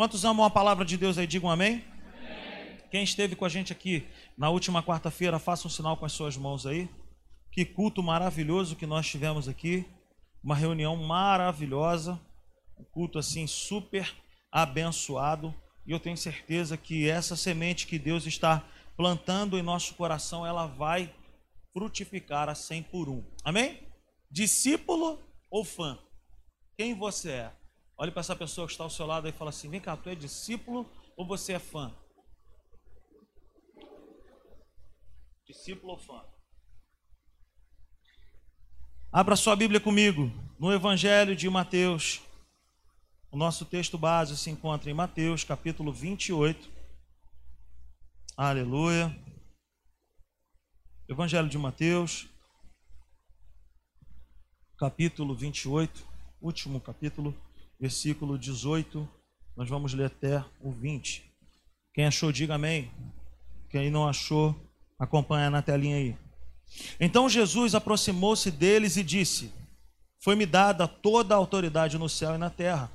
Quantos amam a palavra de Deus aí? Digam amém. Quem esteve com a gente aqui na última quarta-feira, faça um sinal com as suas mãos aí. Que culto maravilhoso que nós tivemos aqui. Uma reunião maravilhosa. Um culto assim super abençoado. E eu tenho certeza que essa semente que Deus está plantando em nosso coração, ela vai frutificar a 100 por um. Amém? Discípulo ou fã? Quem você é? Olhe para essa pessoa que está ao seu lado e fala assim: vem cá, tu é discípulo ou você é fã? Discípulo ou fã? Abra sua Bíblia comigo no Evangelho de Mateus. O nosso texto base se encontra em Mateus, capítulo 28. Aleluia. Evangelho de Mateus, capítulo 28, último capítulo versículo 18, nós vamos ler até o 20. Quem achou, diga amém. Quem não achou, acompanha na telinha aí. Então Jesus aproximou-se deles e disse: Foi-me dada toda a autoridade no céu e na terra.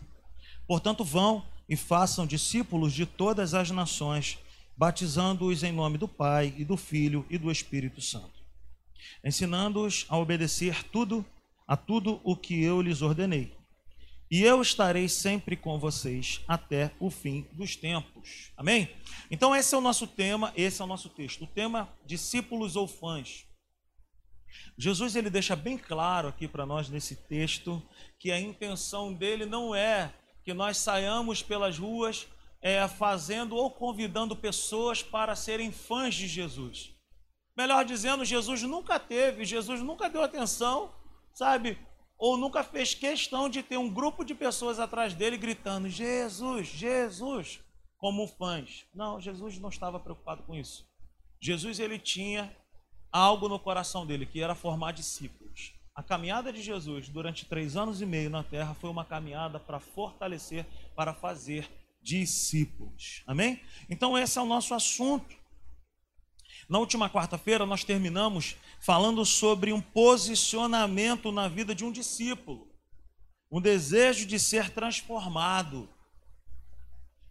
Portanto, vão e façam discípulos de todas as nações, batizando-os em nome do Pai e do Filho e do Espírito Santo, ensinando-os a obedecer tudo a tudo o que eu lhes ordenei e eu estarei sempre com vocês até o fim dos tempos. Amém? Então, esse é o nosso tema, esse é o nosso texto. O tema discípulos ou fãs. Jesus ele deixa bem claro aqui para nós nesse texto que a intenção dele não é que nós saiamos pelas ruas é, fazendo ou convidando pessoas para serem fãs de Jesus. Melhor dizendo, Jesus nunca teve, Jesus nunca deu atenção, sabe, ou nunca fez questão de ter um grupo de pessoas atrás dele gritando: Jesus, Jesus, como fãs. Não, Jesus não estava preocupado com isso. Jesus ele tinha algo no coração dele que era formar discípulos. A caminhada de Jesus durante três anos e meio na terra foi uma caminhada para fortalecer, para fazer discípulos. Amém? Então, esse é o nosso assunto. Na última quarta-feira, nós terminamos falando sobre um posicionamento na vida de um discípulo, um desejo de ser transformado.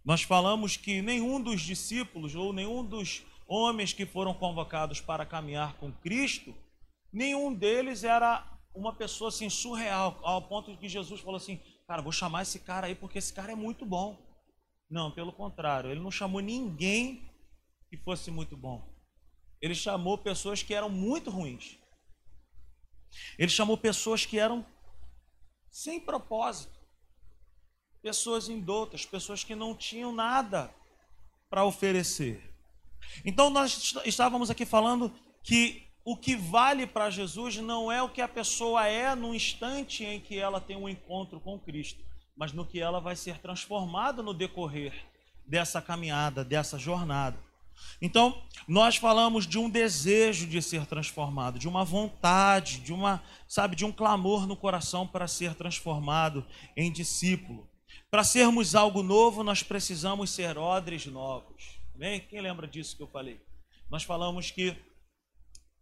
Nós falamos que nenhum dos discípulos ou nenhum dos homens que foram convocados para caminhar com Cristo, nenhum deles era uma pessoa assim surreal, ao ponto de que Jesus falou assim: "Cara, vou chamar esse cara aí porque esse cara é muito bom". Não, pelo contrário, ele não chamou ninguém que fosse muito bom. Ele chamou pessoas que eram muito ruins. Ele chamou pessoas que eram sem propósito. Pessoas indoutas, pessoas que não tinham nada para oferecer. Então nós estávamos aqui falando que o que vale para Jesus não é o que a pessoa é no instante em que ela tem um encontro com Cristo, mas no que ela vai ser transformada no decorrer dessa caminhada, dessa jornada. Então, nós falamos de um desejo de ser transformado, de uma vontade, de uma, sabe, de um clamor no coração para ser transformado em discípulo. Para sermos algo novo, nós precisamos ser odres novos. Amém? Quem lembra disso que eu falei? Nós falamos que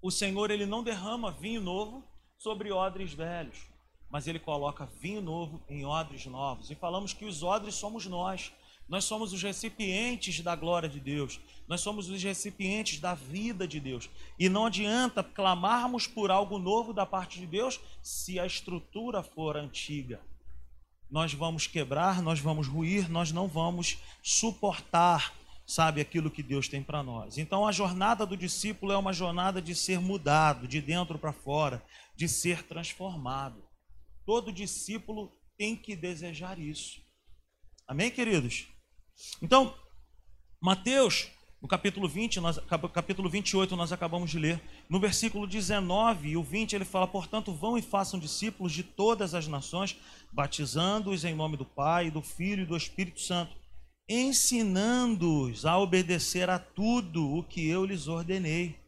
o Senhor ele não derrama vinho novo sobre odres velhos, mas ele coloca vinho novo em odres novos. E falamos que os odres somos nós. Nós somos os recipientes da glória de Deus. Nós somos os recipientes da vida de Deus. E não adianta clamarmos por algo novo da parte de Deus se a estrutura for antiga. Nós vamos quebrar, nós vamos ruir, nós não vamos suportar, sabe, aquilo que Deus tem para nós. Então a jornada do discípulo é uma jornada de ser mudado, de dentro para fora, de ser transformado. Todo discípulo tem que desejar isso. Amém, queridos? Então, Mateus, no capítulo 20, nós, capítulo 28, nós acabamos de ler. No versículo 19 e o 20, ele fala: Portanto, vão e façam discípulos de todas as nações, batizando-os em nome do Pai, do Filho e do Espírito Santo, ensinando-os a obedecer a tudo o que eu lhes ordenei.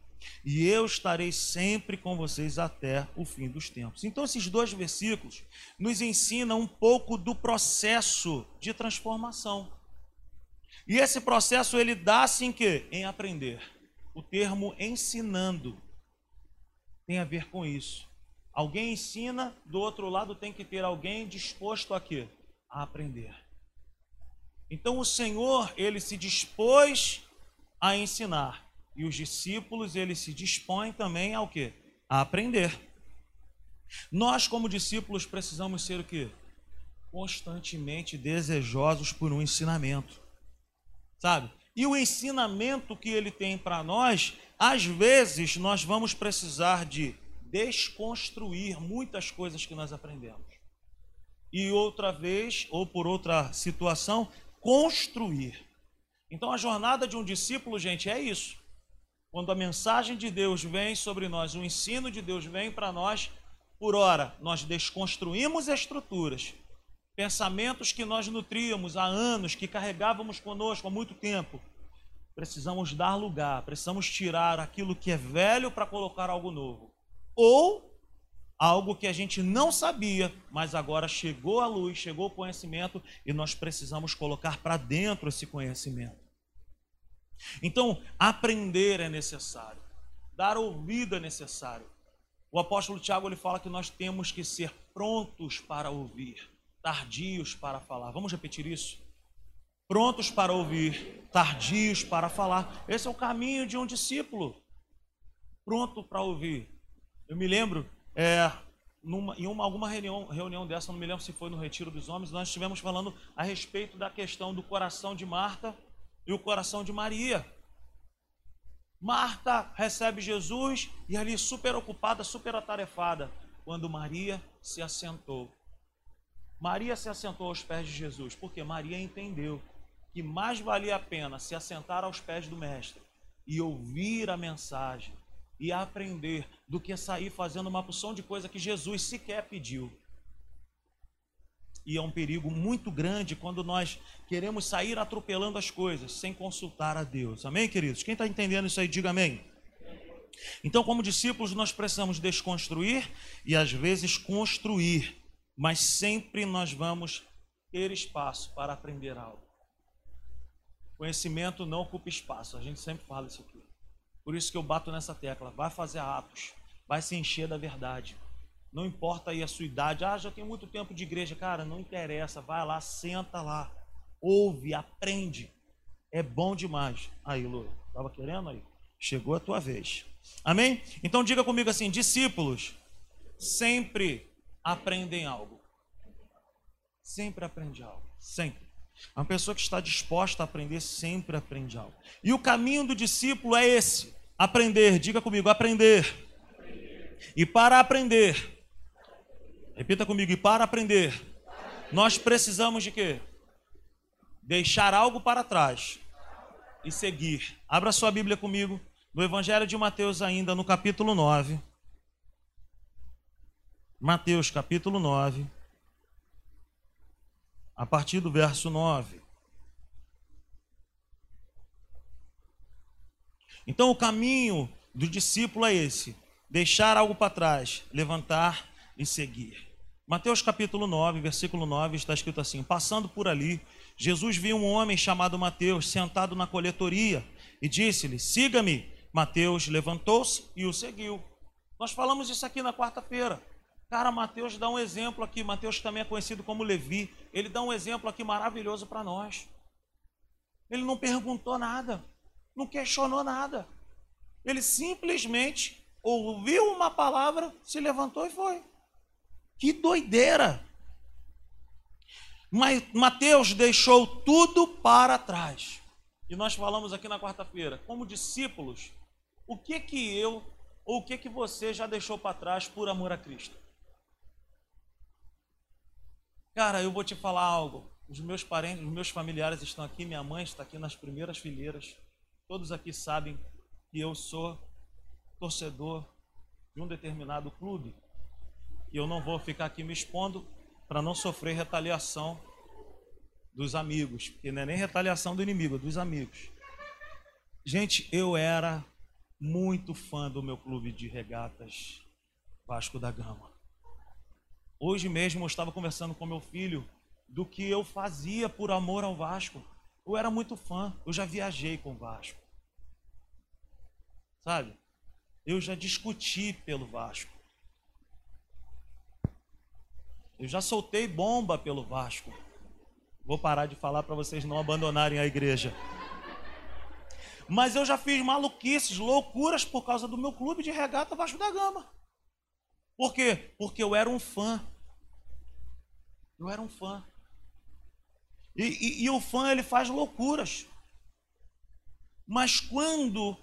E eu estarei sempre com vocês até o fim dos tempos. Então, esses dois versículos nos ensinam um pouco do processo de transformação. E esse processo ele dá-se em quê? Em aprender. O termo ensinando tem a ver com isso. Alguém ensina, do outro lado tem que ter alguém disposto a quê? A aprender. Então o Senhor, ele se dispôs a ensinar. E os discípulos, eles se dispõem também ao quê? A aprender. Nós, como discípulos, precisamos ser o quê? Constantemente desejosos por um ensinamento. Sabe? E o ensinamento que ele tem para nós, às vezes nós vamos precisar de desconstruir muitas coisas que nós aprendemos. E outra vez, ou por outra situação, construir. Então a jornada de um discípulo, gente, é isso. Quando a mensagem de Deus vem sobre nós, o ensino de Deus vem para nós, por ora, nós desconstruímos estruturas, pensamentos que nós nutríamos há anos, que carregávamos conosco há muito tempo. Precisamos dar lugar, precisamos tirar aquilo que é velho para colocar algo novo. Ou algo que a gente não sabia, mas agora chegou à luz, chegou o conhecimento e nós precisamos colocar para dentro esse conhecimento. Então, aprender é necessário, dar ouvido é necessário. O apóstolo Tiago ele fala que nós temos que ser prontos para ouvir tardios para falar. Vamos repetir isso? Prontos para ouvir, tardios para falar. Esse é o caminho de um discípulo. Pronto para ouvir. Eu me lembro, é, numa, em uma, alguma reunião, reunião dessa, não me lembro se foi no Retiro dos Homens, nós estivemos falando a respeito da questão do coração de Marta e o coração de Maria. Marta recebe Jesus e ali super ocupada, super atarefada, quando Maria se assentou Maria se assentou aos pés de Jesus, porque Maria entendeu que mais valia a pena se assentar aos pés do Mestre e ouvir a mensagem e aprender do que sair fazendo uma porção de coisa que Jesus sequer pediu. E é um perigo muito grande quando nós queremos sair atropelando as coisas sem consultar a Deus. Amém, queridos? Quem está entendendo isso aí, diga amém. Então, como discípulos, nós precisamos desconstruir e às vezes construir mas sempre nós vamos ter espaço para aprender algo. Conhecimento não ocupa espaço, a gente sempre fala isso aqui. Por isso que eu bato nessa tecla, vai fazer atos, vai se encher da verdade. Não importa aí a sua idade, ah, já tenho muito tempo de igreja, cara, não interessa, vai lá, senta lá, ouve, aprende. É bom demais. Aí, Lu, estava querendo aí? Chegou a tua vez. Amém? Então diga comigo assim, discípulos, sempre aprendem algo. Sempre aprende algo. Sempre. Uma pessoa que está disposta a aprender sempre aprende algo. E o caminho do discípulo é esse: aprender. Diga comigo, aprender. aprender. E para aprender, repita comigo, e para aprender, nós precisamos de quê? Deixar algo para trás e seguir. Abra sua Bíblia comigo, no Evangelho de Mateus, ainda no capítulo 9. Mateus capítulo 9, a partir do verso 9. Então o caminho do discípulo é esse: deixar algo para trás, levantar e seguir. Mateus capítulo 9, versículo 9 está escrito assim: Passando por ali, Jesus viu um homem chamado Mateus sentado na coletoria e disse-lhe: Siga-me. Mateus levantou-se e o seguiu. Nós falamos isso aqui na quarta-feira. Cara, Mateus dá um exemplo aqui. Mateus também é conhecido como Levi. Ele dá um exemplo aqui maravilhoso para nós. Ele não perguntou nada, não questionou nada. Ele simplesmente ouviu uma palavra, se levantou e foi. Que doideira! Mas Mateus deixou tudo para trás. E nós falamos aqui na quarta-feira, como discípulos, o que que eu ou o que que você já deixou para trás por amor a Cristo? Cara, eu vou te falar algo. Os meus parentes, os meus familiares estão aqui, minha mãe está aqui nas primeiras fileiras. Todos aqui sabem que eu sou torcedor de um determinado clube. E eu não vou ficar aqui me expondo para não sofrer retaliação dos amigos, porque não é nem retaliação do inimigo, é dos amigos. Gente, eu era muito fã do meu clube de regatas Vasco da Gama. Hoje mesmo eu estava conversando com meu filho do que eu fazia por amor ao Vasco. Eu era muito fã, eu já viajei com o Vasco. Sabe? Eu já discuti pelo Vasco. Eu já soltei bomba pelo Vasco. Vou parar de falar para vocês não abandonarem a igreja. Mas eu já fiz maluquices, loucuras por causa do meu clube de regata Vasco da Gama. Por quê? Porque eu era um fã. Eu era um fã. E, e, e o fã ele faz loucuras. Mas quando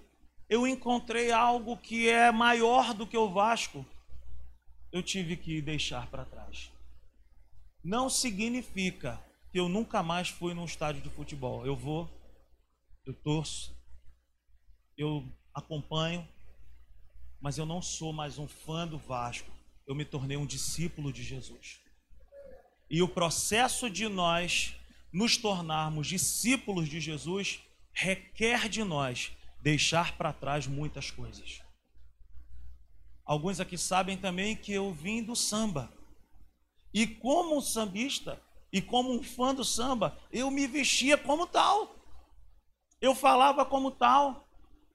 eu encontrei algo que é maior do que o Vasco, eu tive que deixar para trás. Não significa que eu nunca mais fui num estádio de futebol. Eu vou, eu torço, eu acompanho, mas eu não sou mais um fã do Vasco. Eu me tornei um discípulo de Jesus. E o processo de nós nos tornarmos discípulos de Jesus requer de nós deixar para trás muitas coisas. Alguns aqui sabem também que eu vim do samba. E como um sambista e como um fã do samba, eu me vestia como tal. Eu falava como tal.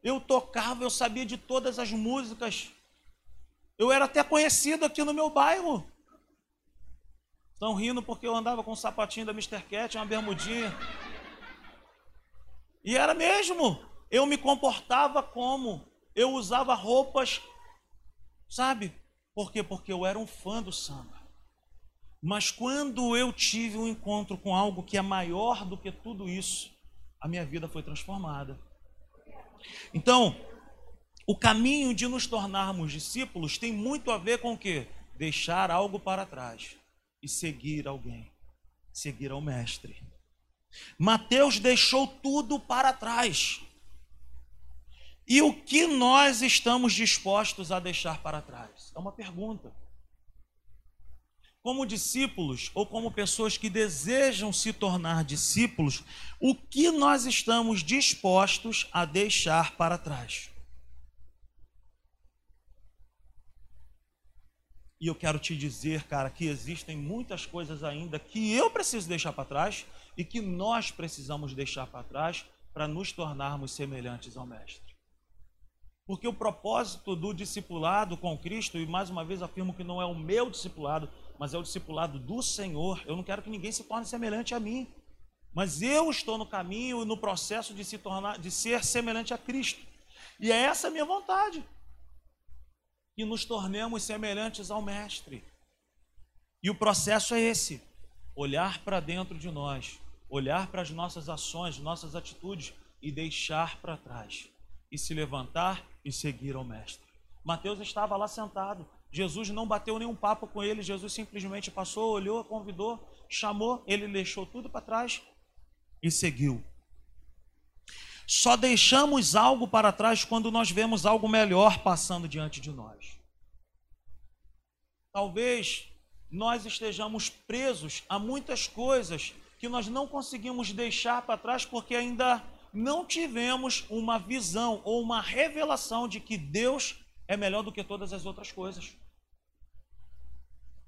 Eu tocava, eu sabia de todas as músicas. Eu era até conhecido aqui no meu bairro. Estão rindo porque eu andava com um sapatinho da Mr. Cat, uma bermudinha. E era mesmo. Eu me comportava como. Eu usava roupas, sabe? Por quê? Porque eu era um fã do samba. Mas quando eu tive um encontro com algo que é maior do que tudo isso, a minha vida foi transformada. Então, o caminho de nos tornarmos discípulos tem muito a ver com o quê? Deixar algo para trás e seguir alguém, seguir ao Mestre. Mateus deixou tudo para trás. E o que nós estamos dispostos a deixar para trás? É uma pergunta. Como discípulos ou como pessoas que desejam se tornar discípulos, o que nós estamos dispostos a deixar para trás? E eu quero te dizer, cara, que existem muitas coisas ainda que eu preciso deixar para trás e que nós precisamos deixar para trás para nos tornarmos semelhantes ao Mestre. Porque o propósito do discipulado com Cristo, e mais uma vez afirmo que não é o meu discipulado, mas é o discipulado do Senhor. Eu não quero que ninguém se torne semelhante a mim, mas eu estou no caminho e no processo de se tornar, de ser semelhante a Cristo. E é essa a minha vontade que nos tornemos semelhantes ao Mestre. E o processo é esse: olhar para dentro de nós, olhar para as nossas ações, nossas atitudes e deixar para trás, e se levantar e seguir ao Mestre. Mateus estava lá sentado. Jesus não bateu nenhum papo com ele, Jesus simplesmente passou, olhou, convidou, chamou, ele deixou tudo para trás e seguiu. Só deixamos algo para trás quando nós vemos algo melhor passando diante de nós. Talvez nós estejamos presos a muitas coisas que nós não conseguimos deixar para trás porque ainda não tivemos uma visão ou uma revelação de que Deus é melhor do que todas as outras coisas.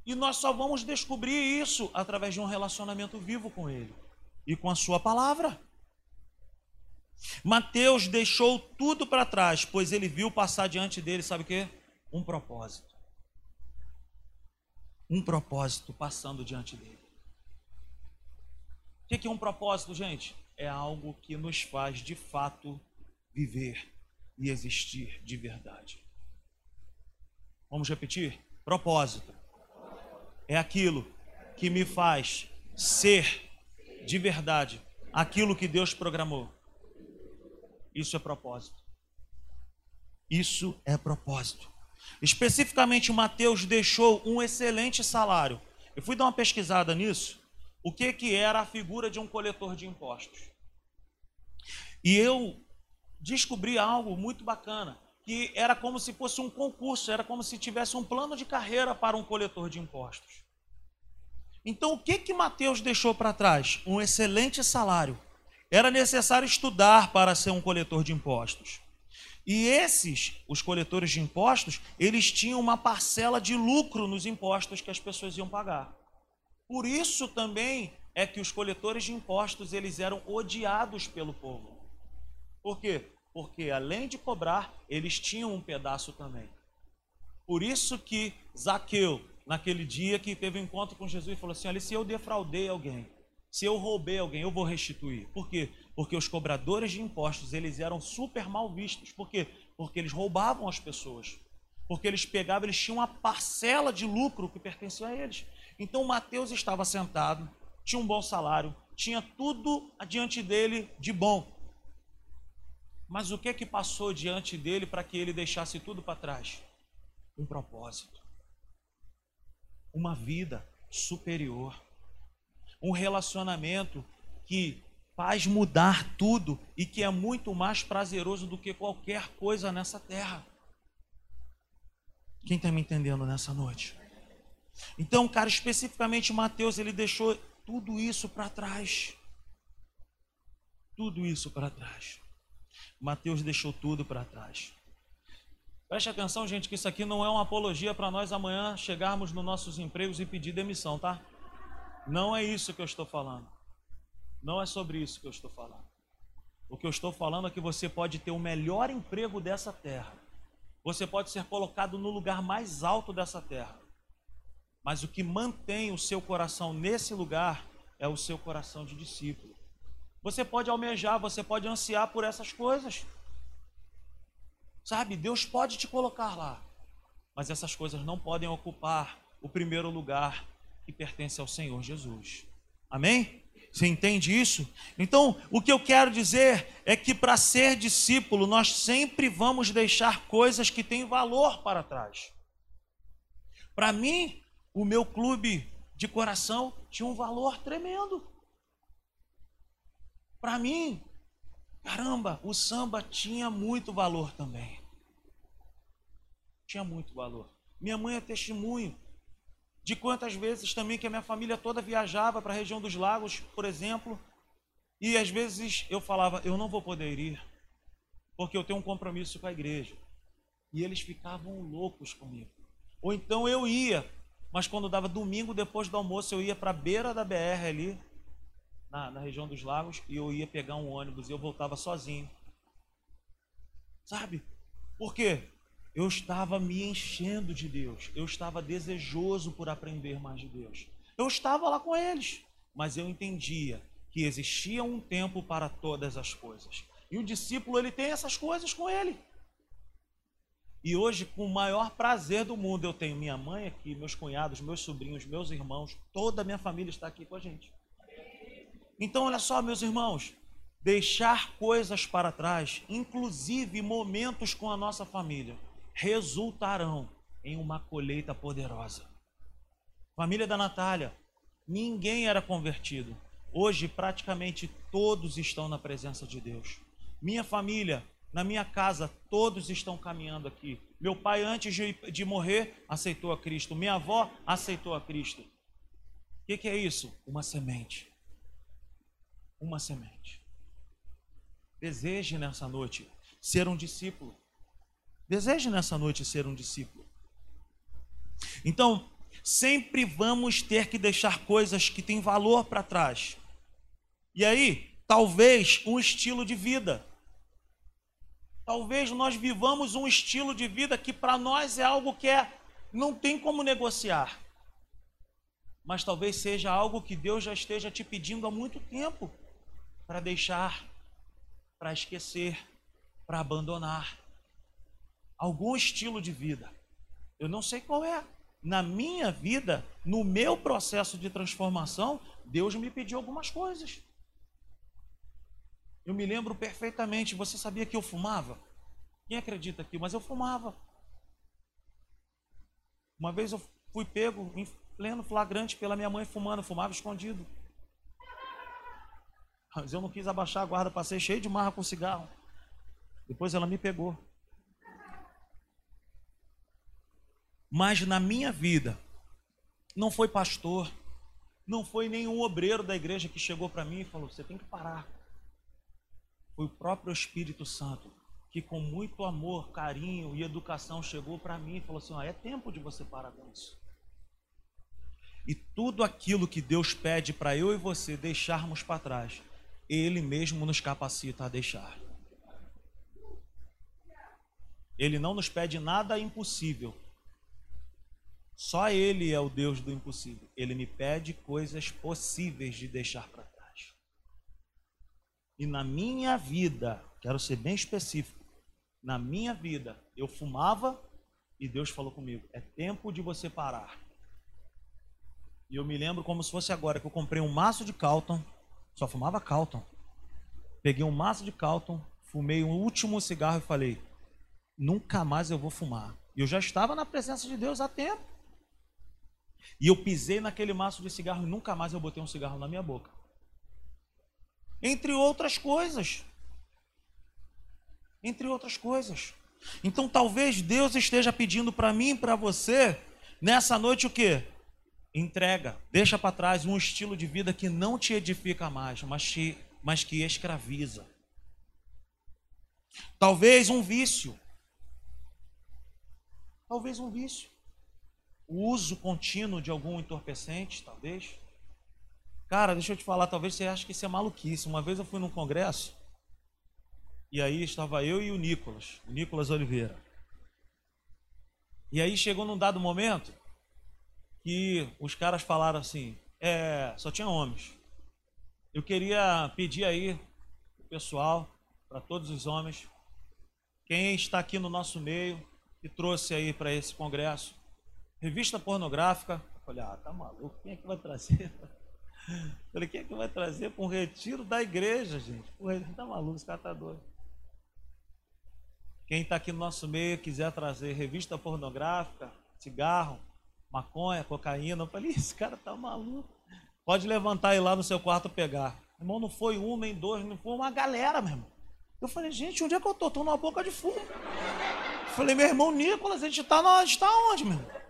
E nós só vamos descobrir isso através de um relacionamento vivo com Ele e com a Sua palavra. Mateus deixou tudo para trás, pois ele viu passar diante dele, sabe o que? Um propósito. Um propósito passando diante dele. O que é um propósito, gente? É algo que nos faz de fato viver e existir de verdade. Vamos repetir? Propósito é aquilo que me faz ser de verdade aquilo que Deus programou. Isso é propósito. Isso é propósito. Especificamente, Mateus deixou um excelente salário. Eu fui dar uma pesquisada nisso. O que, que era a figura de um coletor de impostos? E eu descobri algo muito bacana, que era como se fosse um concurso, era como se tivesse um plano de carreira para um coletor de impostos. Então, o que que Mateus deixou para trás? Um excelente salário era necessário estudar para ser um coletor de impostos. E esses, os coletores de impostos, eles tinham uma parcela de lucro nos impostos que as pessoas iam pagar. Por isso também é que os coletores de impostos eles eram odiados pelo povo. Por quê? Porque além de cobrar, eles tinham um pedaço também. Por isso que Zaqueu, naquele dia que teve um encontro com Jesus, falou assim: Olha, se eu defraudei alguém, Se eu roubei alguém, eu vou restituir. Por quê? Porque os cobradores de impostos, eles eram super mal vistos. Por quê? Porque eles roubavam as pessoas. Porque eles pegavam, eles tinham uma parcela de lucro que pertencia a eles. Então Mateus estava sentado, tinha um bom salário, tinha tudo adiante dele de bom. Mas o que é que passou diante dele para que ele deixasse tudo para trás? Um propósito. Uma vida superior. Um relacionamento que faz mudar tudo e que é muito mais prazeroso do que qualquer coisa nessa terra. Quem está me entendendo nessa noite? Então, cara, especificamente Mateus, ele deixou tudo isso para trás. Tudo isso para trás. Mateus deixou tudo para trás. Preste atenção, gente, que isso aqui não é uma apologia para nós amanhã chegarmos nos nossos empregos e pedir demissão, tá? Não é isso que eu estou falando. Não é sobre isso que eu estou falando. O que eu estou falando é que você pode ter o melhor emprego dessa terra. Você pode ser colocado no lugar mais alto dessa terra. Mas o que mantém o seu coração nesse lugar é o seu coração de discípulo. Você pode almejar, você pode ansiar por essas coisas. Sabe, Deus pode te colocar lá. Mas essas coisas não podem ocupar o primeiro lugar que pertence ao Senhor Jesus. Amém? Você entende isso? Então, o que eu quero dizer é que para ser discípulo, nós sempre vamos deixar coisas que têm valor para trás. Para mim, o meu clube de coração tinha um valor tremendo. Para mim, caramba, o samba tinha muito valor também. Tinha muito valor. Minha mãe é testemunho de quantas vezes também que a minha família toda viajava para a região dos lagos, por exemplo, e às vezes eu falava, eu não vou poder ir, porque eu tenho um compromisso com a igreja. E eles ficavam loucos comigo. Ou então eu ia, mas quando dava domingo depois do almoço, eu ia para a beira da BR ali, na, na região dos lagos e eu ia pegar um ônibus e eu voltava sozinho. Sabe? Por quê? Eu estava me enchendo de Deus. Eu estava desejoso por aprender mais de Deus. Eu estava lá com eles, mas eu entendia que existia um tempo para todas as coisas. E o discípulo, ele tem essas coisas com ele. E hoje, com o maior prazer do mundo, eu tenho minha mãe aqui, meus cunhados, meus sobrinhos, meus irmãos, toda a minha família está aqui com a gente. Então, olha só, meus irmãos, deixar coisas para trás, inclusive momentos com a nossa família, resultarão em uma colheita poderosa. Família da Natália, ninguém era convertido. Hoje, praticamente todos estão na presença de Deus. Minha família, na minha casa, todos estão caminhando aqui. Meu pai, antes de, de morrer, aceitou a Cristo. Minha avó aceitou a Cristo. O que, que é isso? Uma semente uma semente. Deseje nessa noite ser um discípulo. Deseje nessa noite ser um discípulo. Então, sempre vamos ter que deixar coisas que têm valor para trás. E aí, talvez um estilo de vida. Talvez nós vivamos um estilo de vida que para nós é algo que é não tem como negociar. Mas talvez seja algo que Deus já esteja te pedindo há muito tempo para deixar, para esquecer, para abandonar. Algum estilo de vida. Eu não sei qual é. Na minha vida, no meu processo de transformação, Deus me pediu algumas coisas. Eu me lembro perfeitamente. Você sabia que eu fumava? Quem acredita aqui? Mas eu fumava. Uma vez eu fui pego em pleno flagrante pela minha mãe fumando, fumava escondido. Mas eu não quis abaixar a guarda, passei cheio de marra com cigarro. Depois ela me pegou. Mas na minha vida, não foi pastor, não foi nenhum obreiro da igreja que chegou para mim e falou: você tem que parar. Foi o próprio Espírito Santo que, com muito amor, carinho e educação, chegou para mim e falou assim: é tempo de você parar com isso. E tudo aquilo que Deus pede para eu e você deixarmos para trás, ele mesmo nos capacita a deixar. Ele não nos pede nada impossível. Só Ele é o Deus do impossível. Ele me pede coisas possíveis de deixar para trás. e na minha vida, quero ser bem específico, na minha vida eu fumava e Deus falou comigo: é tempo de você parar. E eu me lembro como se fosse agora que eu comprei um maço de Calton, só fumava Calton. Peguei um maço de Calton, fumei o um último cigarro e falei: nunca mais eu vou fumar. E eu já estava na presença de Deus há tempo. E eu pisei naquele maço de cigarro e nunca mais eu botei um cigarro na minha boca. Entre outras coisas. Entre outras coisas. Então talvez Deus esteja pedindo para mim e para você nessa noite o quê? Entrega, deixa para trás um estilo de vida que não te edifica mais, mas, te, mas que escraviza. Talvez um vício. Talvez um vício. O uso contínuo de algum entorpecente, talvez. Cara, deixa eu te falar, talvez você ache que isso é maluquice. Uma vez eu fui num congresso e aí estava eu e o Nicolas, o Nicolas Oliveira. E aí chegou num dado momento que os caras falaram assim, é, só tinha homens. Eu queria pedir aí o pessoal, para todos os homens, quem está aqui no nosso meio, que trouxe aí para esse congresso, revista pornográfica. Olha, ah, tá maluco, quem é que vai trazer? Falei, quem é que vai trazer para um retiro da igreja, gente? Porra, tá maluco, esse cara tá doido. Quem está aqui no nosso meio quiser trazer revista pornográfica, cigarro, maconha, cocaína, eu falei, esse cara tá maluco. Pode levantar e ir lá no seu quarto pegar. Irmão, não foi um, nem dois, não foi uma galera, meu irmão. Eu falei, gente, onde é que eu tô? Tô numa boca de fumo. Eu falei, meu irmão Nicolas, a gente tá, na, a gente tá onde, meu irmão?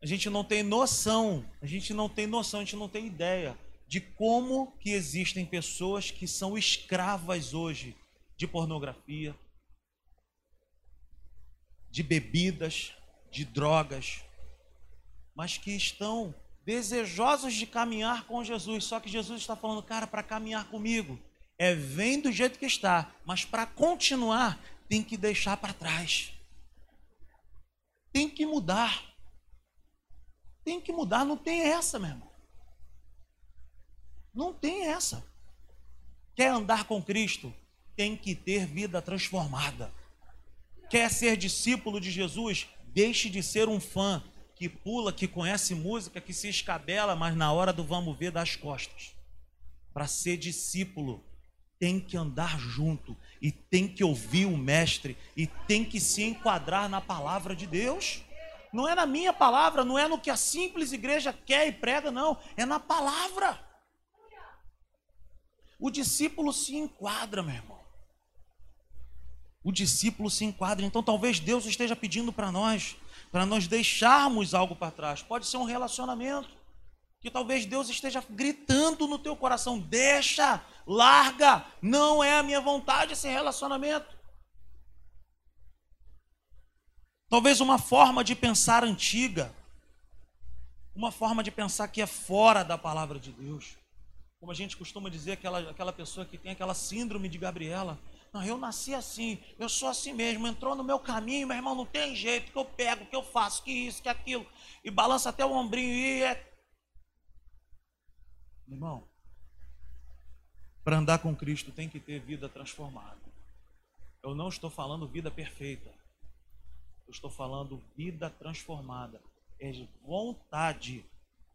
A gente não tem noção, a gente não tem noção, a gente não tem ideia de como que existem pessoas que são escravas hoje de pornografia, de bebidas, de drogas, mas que estão desejosos de caminhar com Jesus. Só que Jesus está falando, cara, para caminhar comigo, é vem do jeito que está, mas para continuar, tem que deixar para trás. Tem que mudar. Tem que mudar, não tem essa, meu irmão. Não tem essa. Quer andar com Cristo? Tem que ter vida transformada. Quer ser discípulo de Jesus? Deixe de ser um fã que pula, que conhece música, que se escabela, mas na hora do vamos ver das costas. Para ser discípulo, tem que andar junto e tem que ouvir o mestre e tem que se enquadrar na palavra de Deus. Não é na minha palavra, não é no que a simples igreja quer e prega, não. É na palavra. O discípulo se enquadra, meu irmão. O discípulo se enquadra. Então talvez Deus esteja pedindo para nós, para nós deixarmos algo para trás. Pode ser um relacionamento. Que talvez Deus esteja gritando no teu coração: deixa, larga, não é a minha vontade esse relacionamento. Talvez uma forma de pensar antiga, uma forma de pensar que é fora da palavra de Deus. Como a gente costuma dizer, aquela, aquela pessoa que tem aquela síndrome de Gabriela. Não, eu nasci assim, eu sou assim mesmo, entrou no meu caminho, meu irmão, não tem jeito, que eu pego, que eu faço, que isso, que aquilo, e balança até o ombrinho e é. Irmão, para andar com Cristo tem que ter vida transformada. Eu não estou falando vida perfeita. Eu estou falando vida transformada. É vontade.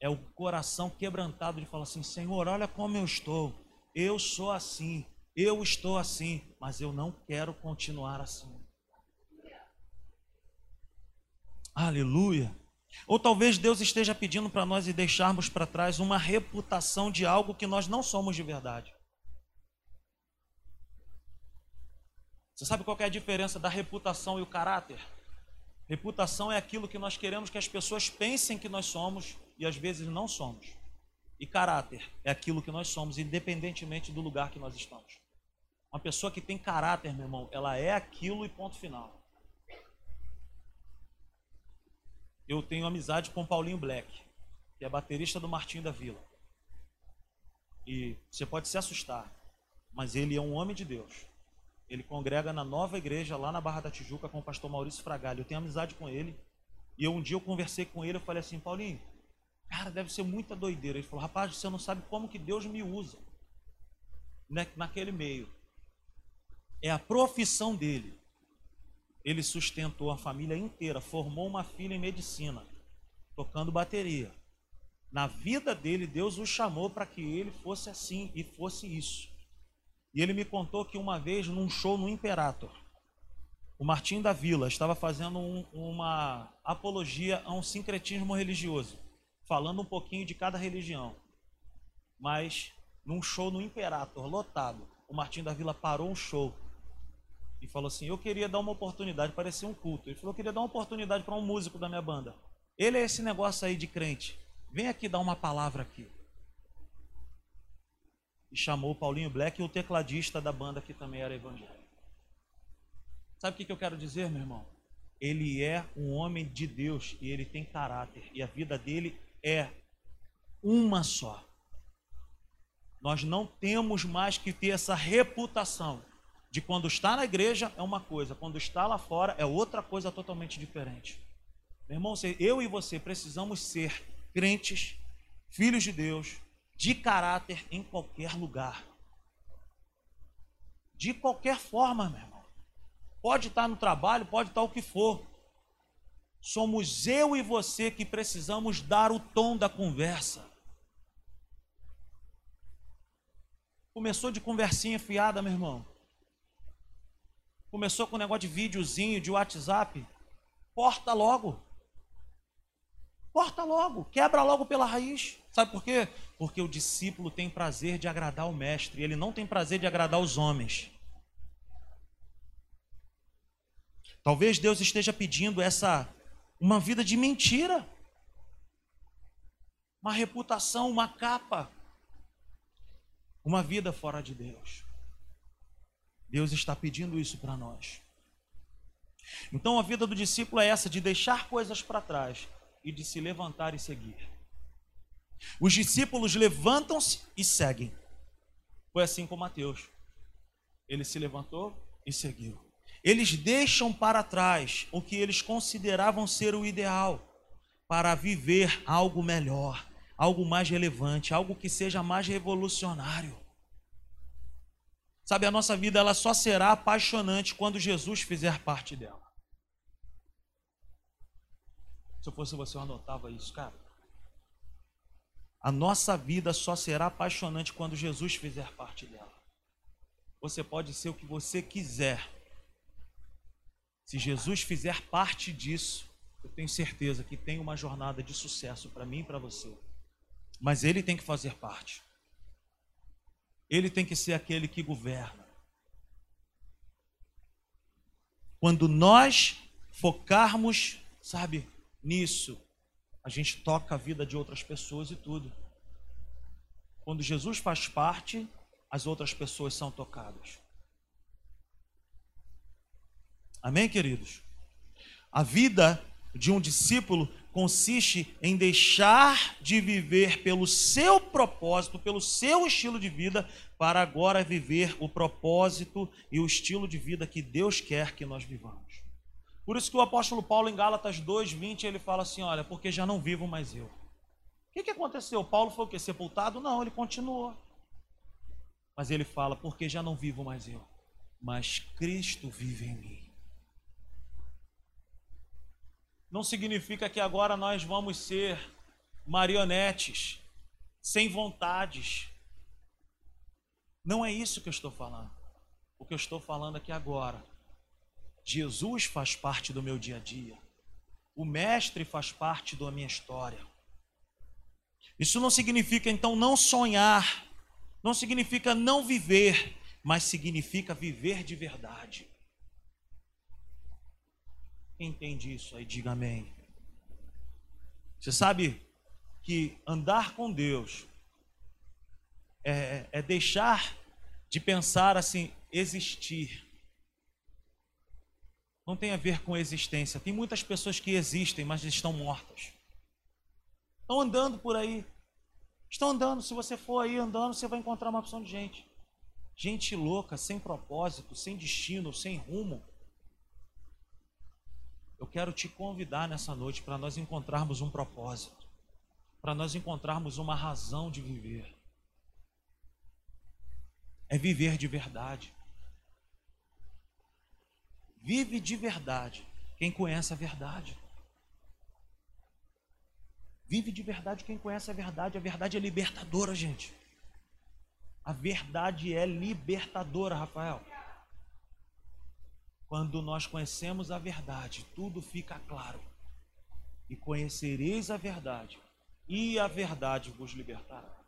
É o coração quebrantado de falar assim: Senhor, olha como eu estou. Eu sou assim. Eu estou assim. Mas eu não quero continuar assim. Aleluia. Ou talvez Deus esteja pedindo para nós e deixarmos para trás uma reputação de algo que nós não somos de verdade. Você sabe qual é a diferença da reputação e o caráter? Reputação é aquilo que nós queremos que as pessoas pensem que nós somos e às vezes não somos. E caráter é aquilo que nós somos, independentemente do lugar que nós estamos. Uma pessoa que tem caráter, meu irmão, ela é aquilo e ponto final. Eu tenho amizade com Paulinho Black, que é baterista do Martinho da Vila. E você pode se assustar, mas ele é um homem de Deus. Ele congrega na nova igreja lá na Barra da Tijuca com o pastor Maurício Fragalho. Eu tenho amizade com ele. E eu, um dia eu conversei com ele, eu falei assim, Paulinho, cara, deve ser muita doideira. Ele falou, rapaz, você não sabe como que Deus me usa. naquele meio. É a profissão dele. Ele sustentou a família inteira, formou uma filha em medicina, tocando bateria. Na vida dele, Deus o chamou para que ele fosse assim e fosse isso. E ele me contou que uma vez, num show no Imperator, o Martim da Vila estava fazendo um, uma apologia a um sincretismo religioso, falando um pouquinho de cada religião. Mas num show no Imperator, lotado, o Martim da Vila parou um show e falou assim: Eu queria dar uma oportunidade, parecia um culto. Ele falou: Eu queria dar uma oportunidade para um músico da minha banda. Ele é esse negócio aí de crente. Vem aqui dar uma palavra aqui. E chamou o Paulinho Black o tecladista da banda que também era evangélico. Sabe o que eu quero dizer, meu irmão? Ele é um homem de Deus e ele tem caráter. E a vida dele é uma só. Nós não temos mais que ter essa reputação de quando está na igreja é uma coisa, quando está lá fora é outra coisa totalmente diferente. Meu irmão, eu e você precisamos ser crentes, filhos de Deus, de caráter em qualquer lugar. De qualquer forma, meu irmão. Pode estar no trabalho, pode estar o que for. Somos eu e você que precisamos dar o tom da conversa. Começou de conversinha fiada, meu irmão. Começou com um negócio de videozinho, de WhatsApp. Corta logo. Corta logo. Quebra logo pela raiz. Sabe por quê? Porque o discípulo tem prazer de agradar o mestre. Ele não tem prazer de agradar os homens. Talvez Deus esteja pedindo essa uma vida de mentira. Uma reputação, uma capa. Uma vida fora de Deus. Deus está pedindo isso para nós. Então a vida do discípulo é essa de deixar coisas para trás e de se levantar e seguir. Os discípulos levantam-se e seguem. Foi assim com Mateus. Ele se levantou e seguiu. Eles deixam para trás o que eles consideravam ser o ideal para viver algo melhor, algo mais relevante, algo que seja mais revolucionário. Sabe, a nossa vida ela só será apaixonante quando Jesus fizer parte dela. Se eu fosse você, eu anotava isso, cara. A nossa vida só será apaixonante quando Jesus fizer parte dela. Você pode ser o que você quiser, se Jesus fizer parte disso, eu tenho certeza que tem uma jornada de sucesso para mim e para você. Mas ele tem que fazer parte. Ele tem que ser aquele que governa. Quando nós focarmos, sabe, nisso, a gente toca a vida de outras pessoas e tudo. Quando Jesus faz parte, as outras pessoas são tocadas. Amém, queridos? A vida de um discípulo consiste em deixar de viver pelo seu propósito, pelo seu estilo de vida, para agora viver o propósito e o estilo de vida que Deus quer que nós vivamos. Por isso que o apóstolo Paulo em Gálatas 2:20 ele fala assim, olha, porque já não vivo mais eu. O que, que aconteceu? Paulo foi o que sepultado? Não, ele continuou. Mas ele fala, porque já não vivo mais eu, mas Cristo vive em mim não significa que agora nós vamos ser marionetes, sem vontades. Não é isso que eu estou falando. O que eu estou falando aqui agora. Jesus faz parte do meu dia a dia. O Mestre faz parte da minha história. Isso não significa então não sonhar, não significa não viver, mas significa viver de verdade. Quem entende isso aí, diga amém. Você sabe que andar com Deus é, é deixar de pensar assim, existir. Não tem a ver com existência. Tem muitas pessoas que existem, mas estão mortas. Estão andando por aí. Estão andando. Se você for aí andando, você vai encontrar uma opção de gente. Gente louca, sem propósito, sem destino, sem rumo. Eu quero te convidar nessa noite para nós encontrarmos um propósito, para nós encontrarmos uma razão de viver. é viver de verdade. Vive de verdade quem conhece a verdade. Vive de verdade quem conhece a verdade. A verdade é libertadora, gente. A verdade é libertadora, Rafael. Quando nós conhecemos a verdade, tudo fica claro. E conhecereis a verdade, e a verdade vos libertará.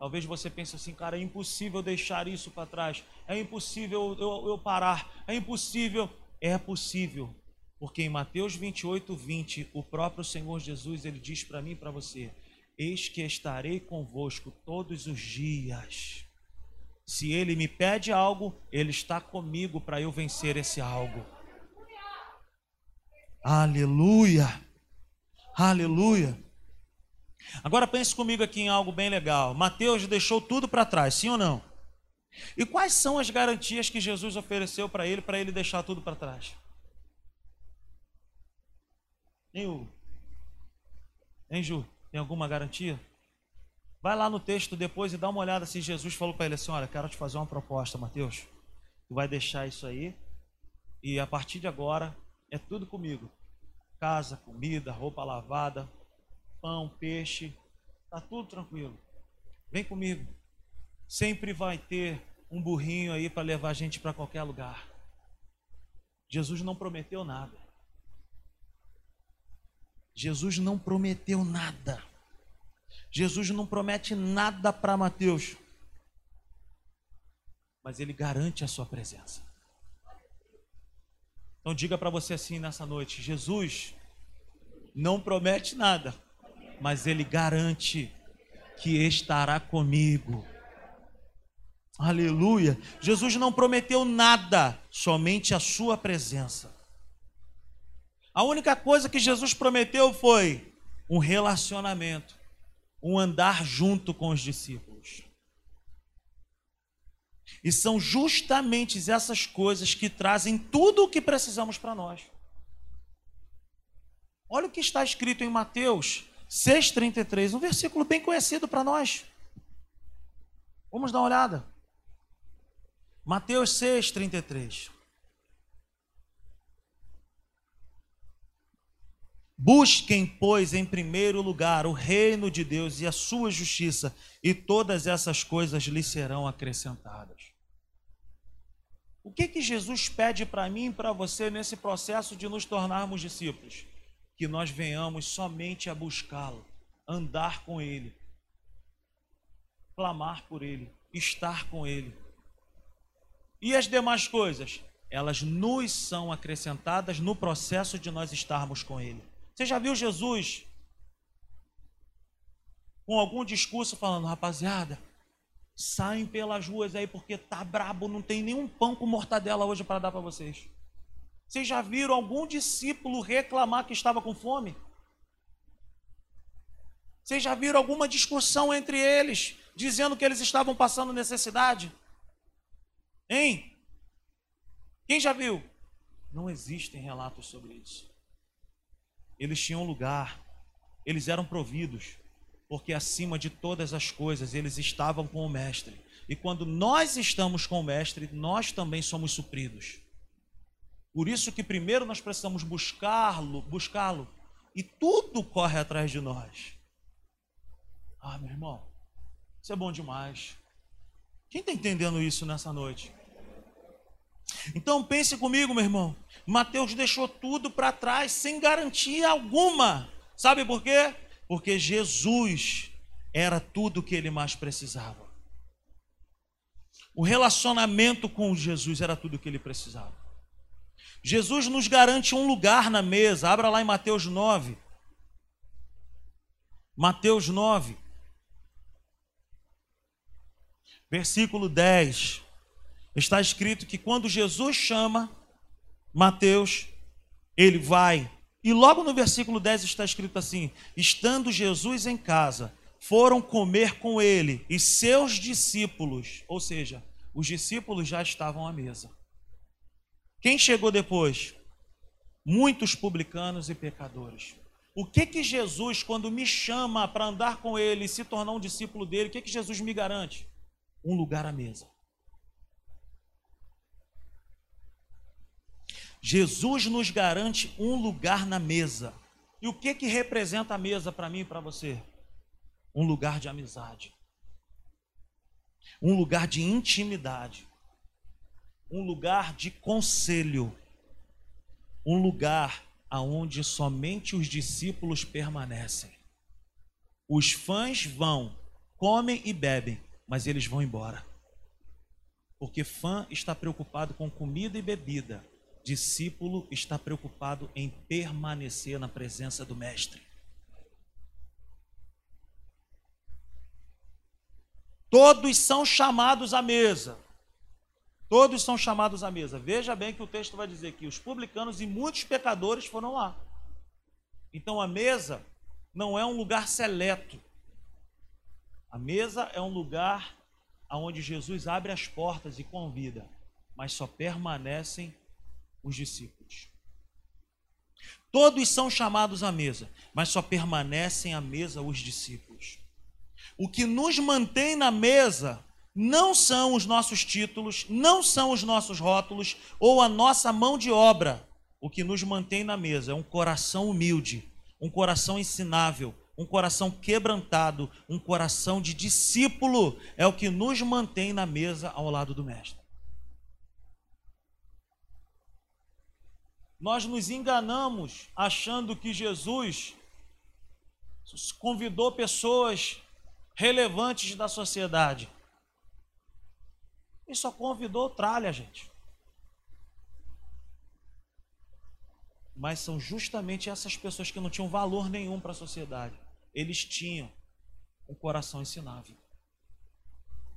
Talvez você pense assim, cara, é impossível deixar isso para trás, é impossível eu, eu, parar, é impossível. É possível, porque em Mateus 28, 20, o próprio Senhor Jesus ele diz para mim e para você: Eis que estarei convosco todos os dias. Se ele me pede algo, ele está comigo para eu vencer esse algo. Aleluia! Aleluia! Agora pense comigo aqui em algo bem legal. Mateus deixou tudo para trás, sim ou não? E quais são as garantias que Jesus ofereceu para ele, para ele deixar tudo para trás? Hein, Hugo? Hein, Ju? Tem alguma garantia? Vai lá no texto depois e dá uma olhada se Jesus falou para ele assim: Olha, quero te fazer uma proposta, Mateus. Tu vai deixar isso aí e a partir de agora é tudo comigo: casa, comida, roupa lavada, pão, peixe, tá tudo tranquilo. Vem comigo. Sempre vai ter um burrinho aí para levar a gente para qualquer lugar. Jesus não prometeu nada. Jesus não prometeu nada. Jesus não promete nada para Mateus. Mas ele garante a sua presença. Então diga para você assim nessa noite: Jesus não promete nada, mas ele garante que estará comigo. Aleluia. Jesus não prometeu nada, somente a sua presença. A única coisa que Jesus prometeu foi um relacionamento, um andar junto com os discípulos. E são justamente essas coisas que trazem tudo o que precisamos para nós. Olha o que está escrito em Mateus 6,33, um versículo bem conhecido para nós. Vamos dar uma olhada. Mateus 6,33. Busquem, pois, em primeiro lugar o reino de Deus e a sua justiça, e todas essas coisas lhe serão acrescentadas. O que que Jesus pede para mim e para você nesse processo de nos tornarmos discípulos? Que nós venhamos somente a buscá-lo, andar com ele, clamar por ele, estar com ele. E as demais coisas, elas nos são acrescentadas no processo de nós estarmos com ele. Você já viu Jesus com algum discurso falando, rapaziada, saem pelas ruas aí porque tá brabo, não tem nenhum pão com mortadela hoje para dar para vocês. Vocês já viram algum discípulo reclamar que estava com fome? Vocês já viram alguma discussão entre eles, dizendo que eles estavam passando necessidade? Hein? Quem já viu? Não existem relatos sobre isso. Eles tinham lugar, eles eram providos, porque acima de todas as coisas eles estavam com o Mestre. E quando nós estamos com o Mestre, nós também somos supridos. Por isso que primeiro nós precisamos buscá-lo, buscá-lo, e tudo corre atrás de nós. Ah, meu irmão, isso é bom demais. Quem está entendendo isso nessa noite? Então pense comigo, meu irmão. Mateus deixou tudo para trás sem garantia alguma. Sabe por quê? Porque Jesus era tudo o que ele mais precisava. O relacionamento com Jesus era tudo o que ele precisava. Jesus nos garante um lugar na mesa. Abra lá em Mateus 9. Mateus 9. Versículo 10. Está escrito que quando Jesus chama Mateus, ele vai. E logo no versículo 10 está escrito assim: Estando Jesus em casa, foram comer com ele e seus discípulos, ou seja, os discípulos já estavam à mesa. Quem chegou depois? Muitos publicanos e pecadores. O que que Jesus, quando me chama para andar com ele e se tornar um discípulo dele, o que que Jesus me garante? um lugar à mesa. Jesus nos garante um lugar na mesa. E o que que representa a mesa para mim e para você? Um lugar de amizade. Um lugar de intimidade. Um lugar de conselho. Um lugar aonde somente os discípulos permanecem. Os fãs vão, comem e bebem, mas eles vão embora. Porque fã está preocupado com comida e bebida, discípulo está preocupado em permanecer na presença do Mestre. Todos são chamados à mesa. Todos são chamados à mesa. Veja bem que o texto vai dizer que os publicanos e muitos pecadores foram lá. Então a mesa não é um lugar seleto. A mesa é um lugar onde Jesus abre as portas e convida, mas só permanecem os discípulos. Todos são chamados à mesa, mas só permanecem à mesa os discípulos. O que nos mantém na mesa não são os nossos títulos, não são os nossos rótulos ou a nossa mão de obra. O que nos mantém na mesa é um coração humilde, um coração ensinável, um coração quebrantado, um coração de discípulo é o que nos mantém na mesa ao lado do Mestre. Nós nos enganamos achando que Jesus convidou pessoas relevantes da sociedade. E só convidou tralha, gente. Mas são justamente essas pessoas que não tinham valor nenhum para a sociedade. Eles tinham um coração ensinável,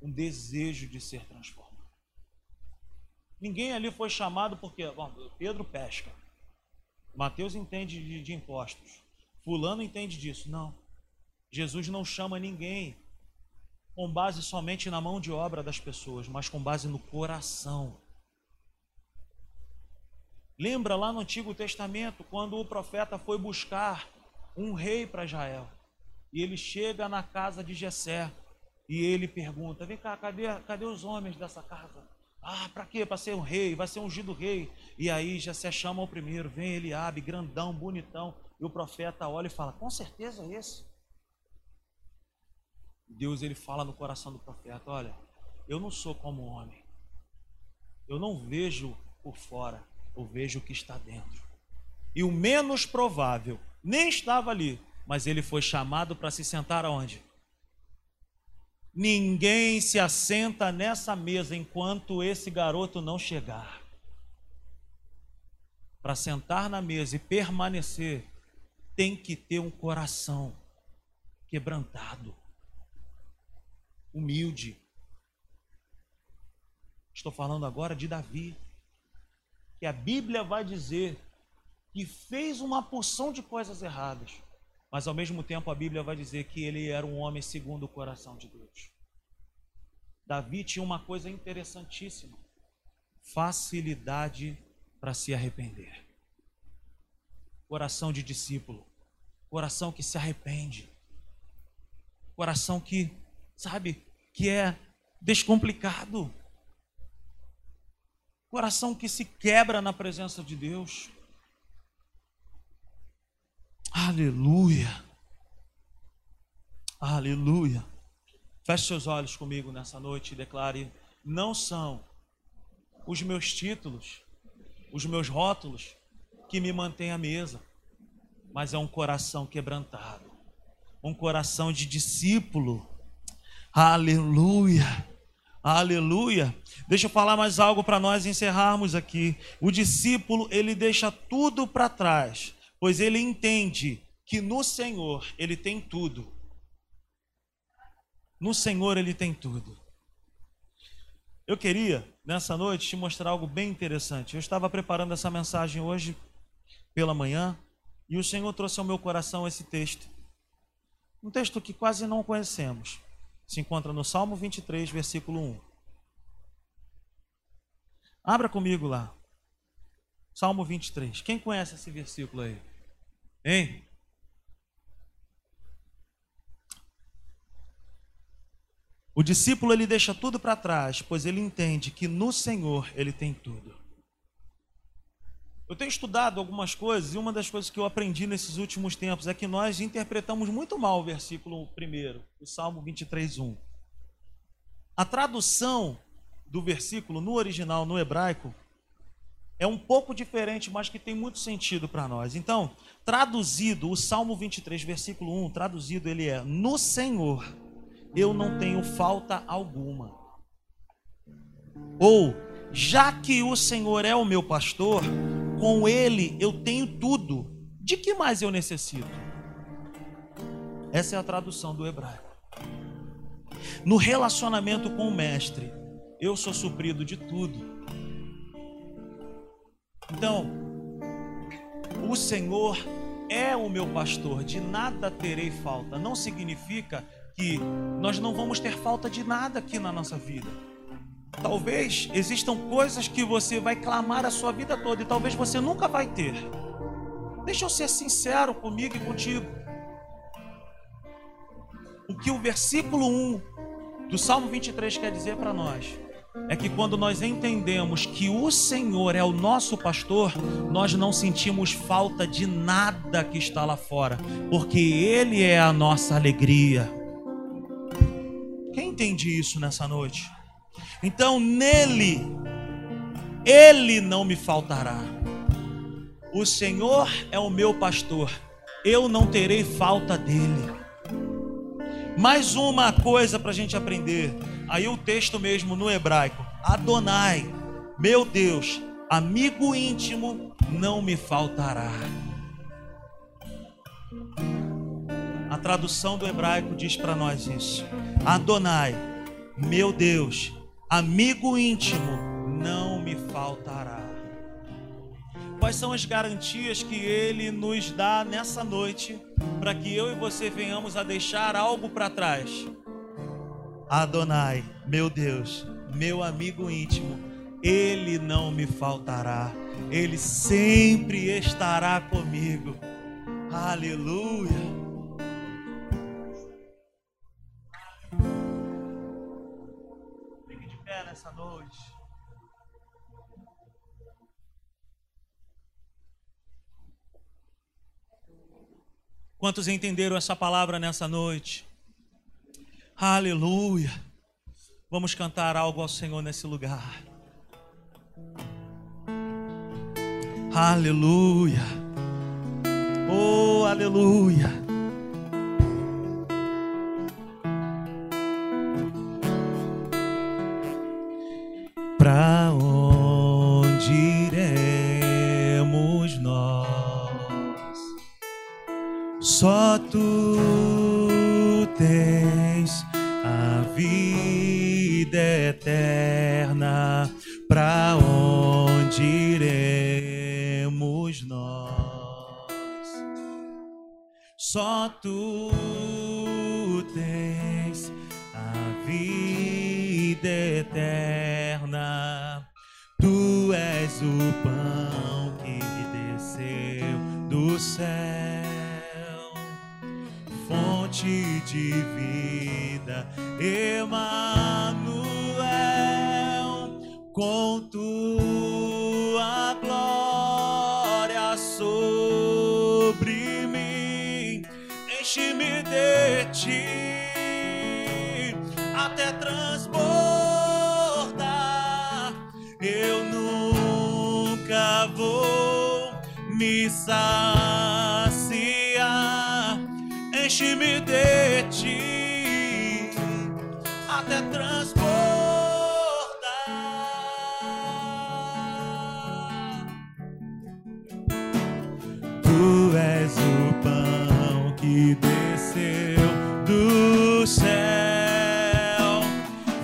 um desejo de ser transformado. Ninguém ali foi chamado porque bom, Pedro pesca, Mateus entende de, de impostos, Fulano entende disso. Não. Jesus não chama ninguém com base somente na mão de obra das pessoas, mas com base no coração. Lembra lá no Antigo Testamento, quando o profeta foi buscar um rei para Israel, e ele chega na casa de Jessé, e ele pergunta: Vem cá, cadê, cadê os homens dessa casa? Ah, para quê? Para ser um rei, vai ser ungido rei. E aí se chama o primeiro, vem Eliabe, grandão, bonitão. E o profeta olha e fala: Com certeza é esse. Deus ele fala no coração do profeta: Olha, eu não sou como homem. Eu não vejo por fora, eu vejo o que está dentro. E o menos provável nem estava ali, mas ele foi chamado para se sentar aonde? Ninguém se assenta nessa mesa enquanto esse garoto não chegar. Para sentar na mesa e permanecer, tem que ter um coração quebrantado, humilde. Estou falando agora de Davi, que a Bíblia vai dizer que fez uma porção de coisas erradas, mas ao mesmo tempo a Bíblia vai dizer que ele era um homem segundo o coração de Deus. Davi tinha uma coisa interessantíssima: facilidade para se arrepender. Coração de discípulo, coração que se arrepende, coração que, sabe, que é descomplicado, coração que se quebra na presença de Deus. Aleluia. Aleluia. Feche seus olhos comigo nessa noite e declare: não são os meus títulos, os meus rótulos que me mantêm à mesa, mas é um coração quebrantado, um coração de discípulo. Aleluia. Aleluia. Deixa eu falar mais algo para nós encerrarmos aqui. O discípulo, ele deixa tudo para trás pois ele entende que no Senhor ele tem tudo. No Senhor ele tem tudo. Eu queria, nessa noite, te mostrar algo bem interessante. Eu estava preparando essa mensagem hoje pela manhã e o Senhor trouxe ao meu coração esse texto. Um texto que quase não conhecemos. Se encontra no Salmo 23, versículo 1. Abra comigo lá. Salmo 23. Quem conhece esse versículo aí? Hein? O discípulo ele deixa tudo para trás, pois ele entende que no Senhor ele tem tudo. Eu tenho estudado algumas coisas e uma das coisas que eu aprendi nesses últimos tempos é que nós interpretamos muito mal o versículo 1, o Salmo 23, 1. A tradução do versículo no original, no hebraico, é um pouco diferente, mas que tem muito sentido para nós. Então, traduzido, o Salmo 23, versículo 1, traduzido ele é: No Senhor eu não tenho falta alguma. Ou, já que o Senhor é o meu pastor, com ele eu tenho tudo. De que mais eu necessito? Essa é a tradução do hebraico. No relacionamento com o mestre, eu sou suprido de tudo. Então, o Senhor é o meu pastor, de nada terei falta. Não significa que nós não vamos ter falta de nada aqui na nossa vida. Talvez existam coisas que você vai clamar a sua vida toda e talvez você nunca vai ter. Deixa eu ser sincero comigo e contigo. O que o versículo 1 do Salmo 23 quer dizer para nós é que quando nós entendemos que o Senhor é o nosso pastor, nós não sentimos falta de nada que está lá fora, porque Ele é a nossa alegria. Quem entende isso nessa noite? Então, nele, Ele não me faltará. O Senhor é o meu pastor, eu não terei falta dele. Mais uma coisa para a gente aprender. Aí o texto mesmo no hebraico: Adonai, meu Deus, amigo íntimo, não me faltará. A tradução do hebraico diz para nós isso. Adonai, meu Deus, amigo íntimo, não me faltará. Quais são as garantias que ele nos dá nessa noite para que eu e você venhamos a deixar algo para trás? Adonai, meu Deus, meu amigo íntimo, ele não me faltará, ele sempre estará comigo. Aleluia. Nessa noite. Quantos entenderam essa palavra nessa noite? Aleluia. Vamos cantar algo ao Senhor nesse lugar. Aleluia. Oh, aleluia. És o pão que desceu do céu,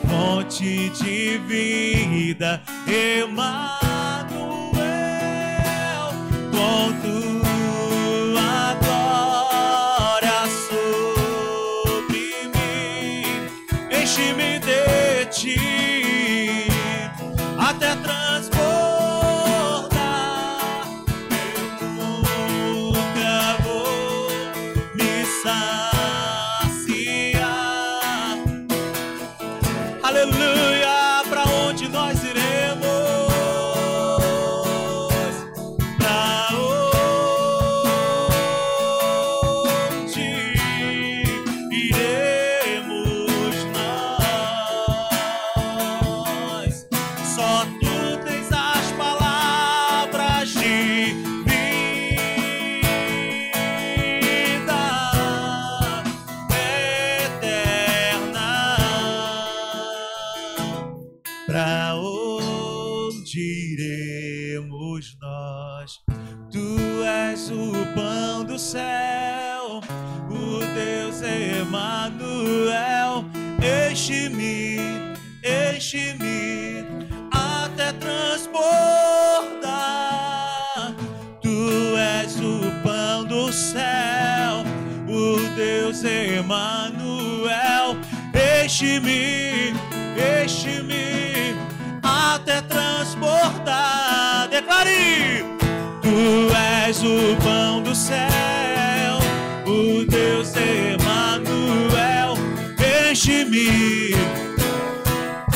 fonte de vida. Emmanuel. Deus Emanuel. Enche-me, enche-me até transbordar. Declare! Tu és o pão do céu, o Deus Emanuel. Enche-me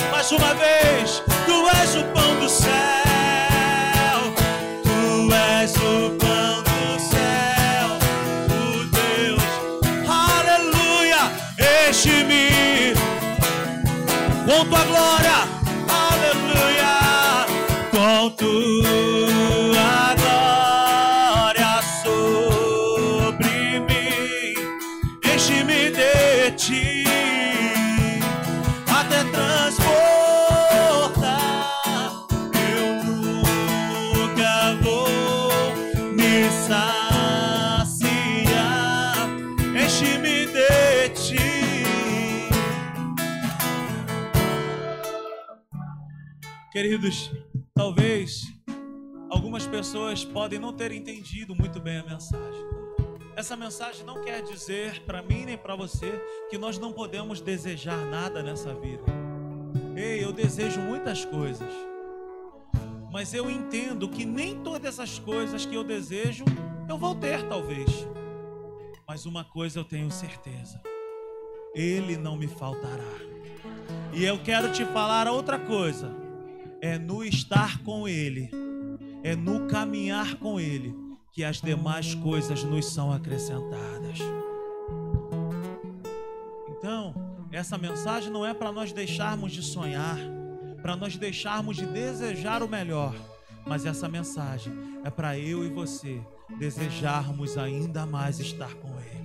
mais uma vez. Tu és o pão Queridos, talvez algumas pessoas podem não ter entendido muito bem a mensagem. Essa mensagem não quer dizer para mim nem para você que nós não podemos desejar nada nessa vida. Ei, eu desejo muitas coisas. Mas eu entendo que nem todas essas coisas que eu desejo eu vou ter, talvez. Mas uma coisa eu tenho certeza: Ele não me faltará. E eu quero te falar outra coisa: é no estar com Ele, é no caminhar com Ele, que as demais coisas nos são acrescentadas. Então, essa mensagem não é para nós deixarmos de sonhar, para nós deixarmos de desejar o melhor, mas essa mensagem é para eu e você desejarmos ainda mais estar com Ele.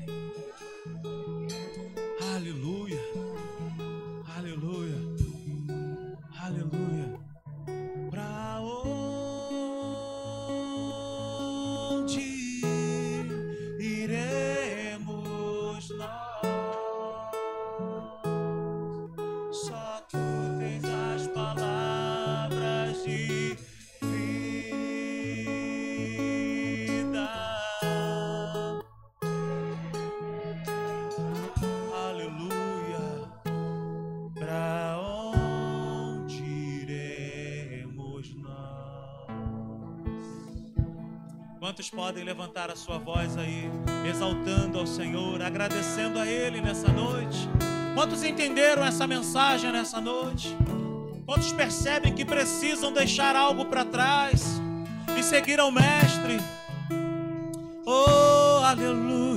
Podem levantar a sua voz aí, exaltando ao Senhor, agradecendo a Ele nessa noite? Quantos entenderam essa mensagem nessa noite? Quantos percebem que precisam deixar algo para trás e seguir ao Mestre? Oh, aleluia!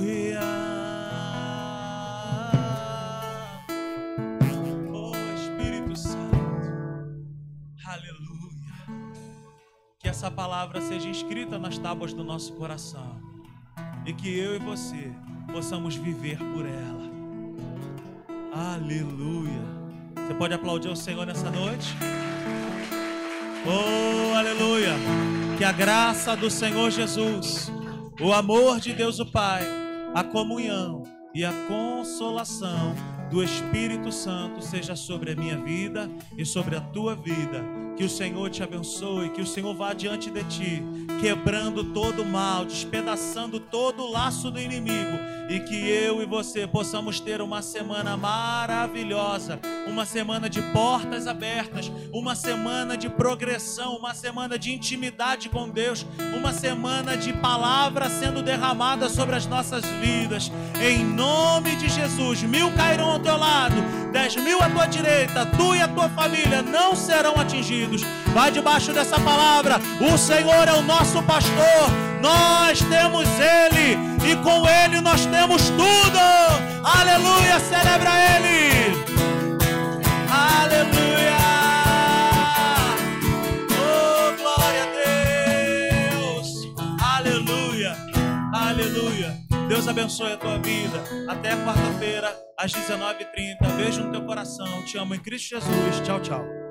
Essa palavra seja escrita nas tábuas do nosso coração e que eu e você possamos viver por ela. Aleluia! Você pode aplaudir o Senhor nessa noite? Oh, aleluia! Que a graça do Senhor Jesus, o amor de Deus o Pai, a comunhão e a consolação do Espírito Santo seja sobre a minha vida e sobre a tua vida. Que o Senhor te abençoe, que o Senhor vá diante de ti, quebrando todo o mal, despedaçando todo o laço do inimigo, e que eu e você possamos ter uma semana maravilhosa, uma semana de portas abertas, uma semana de progressão, uma semana de intimidade com Deus, uma semana de palavra sendo derramada sobre as nossas vidas. Em nome de Jesus, mil cairão ao teu lado, dez mil à tua direita, tu e a tua família não serão atingidos. Vai debaixo dessa palavra. O Senhor é o nosso pastor. Nós temos Ele e com Ele nós temos tudo. Aleluia! Celebra Ele. Aleluia. Oh, glória a Deus. Aleluia. Aleluia. Deus abençoe a tua vida. Até quarta-feira, às 19h30. Beijo no teu coração. Te amo em Cristo Jesus. Tchau, tchau.